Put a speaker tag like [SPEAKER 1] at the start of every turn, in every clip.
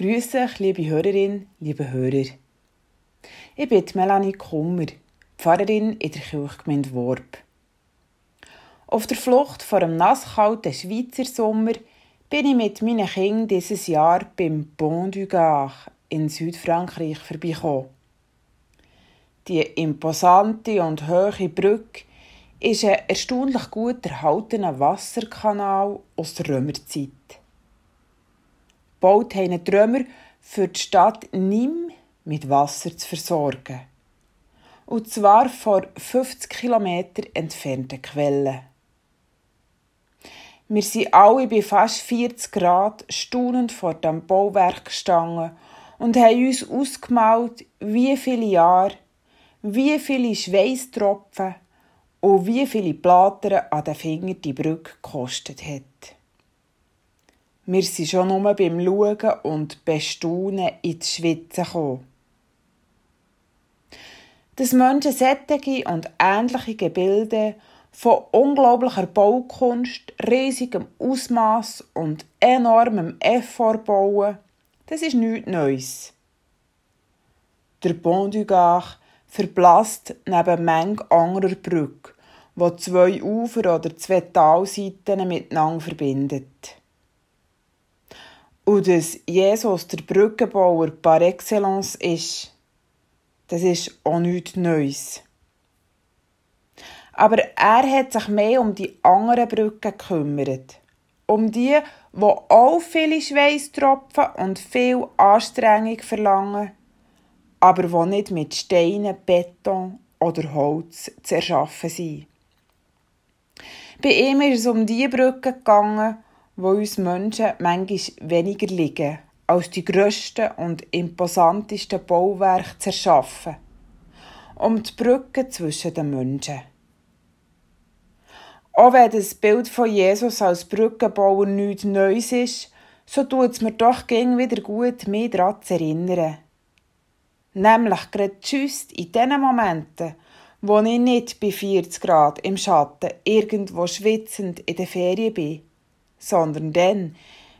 [SPEAKER 1] Grüße liebe Hörerin, liebe Hörer. Ich bin Melanie Kummer, Pfarrerin in der Kirchgemeinde Worb. Auf der Flucht vor einem nasskalten Schweizer Sommer bin ich mit meinen Kindern dieses Jahr beim Pont du Gard in Südfrankreich vorbeigekommen. Die imposante und hohe Brücke ist ein erstaunlich gut erhaltener Wasserkanal aus der Römerzeit. Baut haben die Römer für die Stadt Nîmes mit Wasser zu versorgen. Und zwar vor 50 Kilometer entfernten Quellen. Wir sind alle bei fast 40 Grad staunend vor dem Bauwerk gestanden und haben uns ausgemalt, wie viele Jahre, wie viele Schweißtropfen und wie viele Platten an den Fingern die Brücke gekostet hat. Wir sind schon nur beim Schauen und Bestaunen ins Schwitzen gekommen. Dass Menschen sättige und ähnliche Gebilde von unglaublicher Baukunst, riesigem Ausmaß und enormem Effort bauen, das ist nichts Neues. Der Pont du Gard verblasst neben Menge anderer Brücken, wo zwei Ufer oder zwei Talseiten miteinander verbindet. Und dass Jesus der Brückenbauer par excellence ist, das ist auch nichts Neues. Aber er hat sich mehr um die anderen Brücken gekümmert. Um die, wo auch viele Schweißtropfen und viel Anstrengung verlangen, aber wo nicht mit Steinen, Beton oder Holz zu erschaffen sind. Bei ihm ist es um die Brücken gegangen, wo uns Menschen manchmal weniger liegen, als die grössten und imposantesten Bauwerke zu erschaffen, um die Brücke zwischen den Menschen. Auch wenn das Bild von Jesus als Brückenbauer nichts Neues ist, so tut es mir doch gegen wieder gut, mich daran zu erinnern. Nämlich gerade just in den Momenten, wo ich nicht bei 40 Grad im Schatten irgendwo schwitzend in der Ferien bin, sondern dann,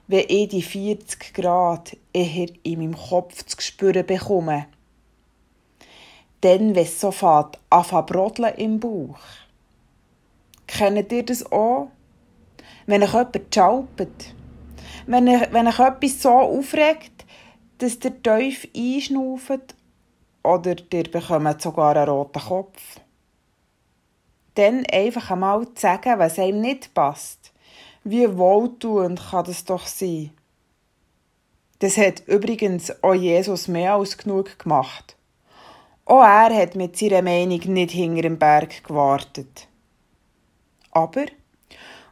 [SPEAKER 1] wenn ich die 40 Grad eher in meinem Kopf zu spüren bekomme. Dann, wenn es so fährt, brodeln im Bauch. Kennt ihr das auch? Wenn euch jemand schalpet. Wenn euch, wenn euch etwas so aufregt, dass der tief einschnauft oder ihr bekommt sogar einen roten Kopf. Dann einfach einmal zu sagen, was einem nicht passt. Wie wohltuend kann das doch sein? Das hat übrigens auch Jesus mehr als genug gemacht. Auch er hat mit seiner Meinung nicht hinter dem Berg gewartet. Aber,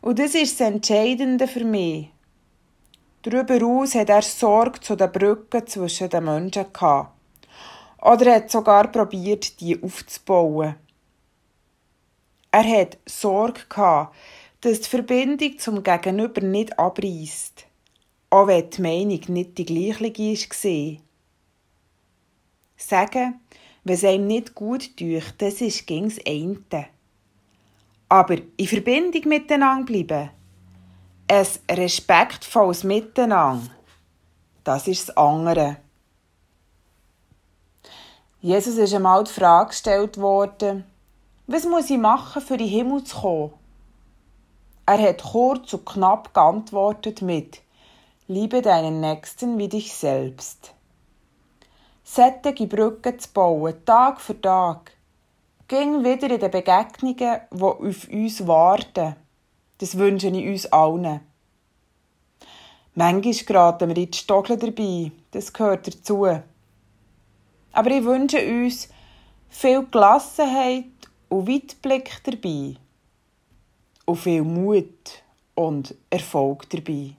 [SPEAKER 1] und das ist das Entscheidende für mich, darüber aus hat er Sorge zu den Brücken zwischen den Menschen gehabt. Oder hat sogar probiert, die aufzubauen. Er hat Sorge gehabt, dass die Verbindung zum Gegenüber nicht abreißt, auch wenn die Meinung nicht die gleiche war. Sagen, wenn es einem nicht gut tut, das ist gegen das eine. Aber in Verbindung miteinander bleiben, ein respektvolles Miteinander, das ist das andere. Jesus ist einmal die Frage gestellt worden, was muss ich machen, für in den Himmel zu kommen? Er hat kurz und knapp geantwortet mit Liebe deinen Nächsten wie dich selbst. Sättige Brücken zu bauen, Tag für Tag, ging wieder in den Begegnungen, die auf uns warten. Das wünsche ich uns allen. Manchmal geraten wir in die Stogeln dabei, das gehört dazu. Aber ich wünsche uns viel Gelassenheit und Weitblick dabei. Und viel Mut und Erfolg dabei.